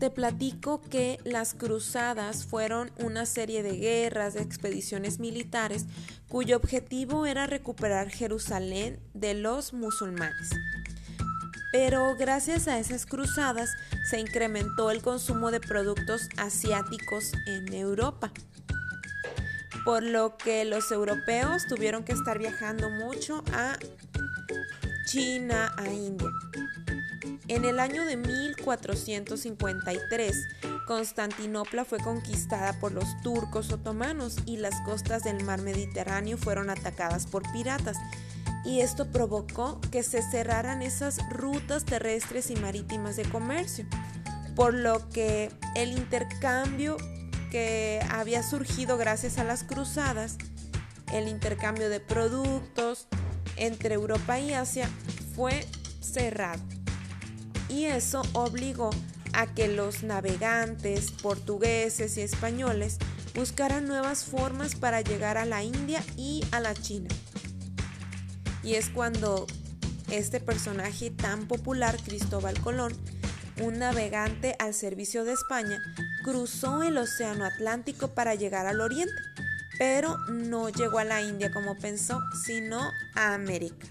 te platico que las cruzadas fueron una serie de guerras, de expediciones militares, cuyo objetivo era recuperar Jerusalén de los musulmanes. Pero gracias a esas cruzadas se incrementó el consumo de productos asiáticos en Europa, por lo que los europeos tuvieron que estar viajando mucho a China, a India. En el año de 1453, Constantinopla fue conquistada por los turcos otomanos y las costas del mar Mediterráneo fueron atacadas por piratas y esto provocó que se cerraran esas rutas terrestres y marítimas de comercio, por lo que el intercambio que había surgido gracias a las cruzadas, el intercambio de productos entre Europa y Asia fue cerrado. Y eso obligó a que los navegantes portugueses y españoles buscaran nuevas formas para llegar a la India y a la China. Y es cuando este personaje tan popular, Cristóbal Colón, un navegante al servicio de España, cruzó el Océano Atlántico para llegar al Oriente, pero no llegó a la India como pensó, sino a América.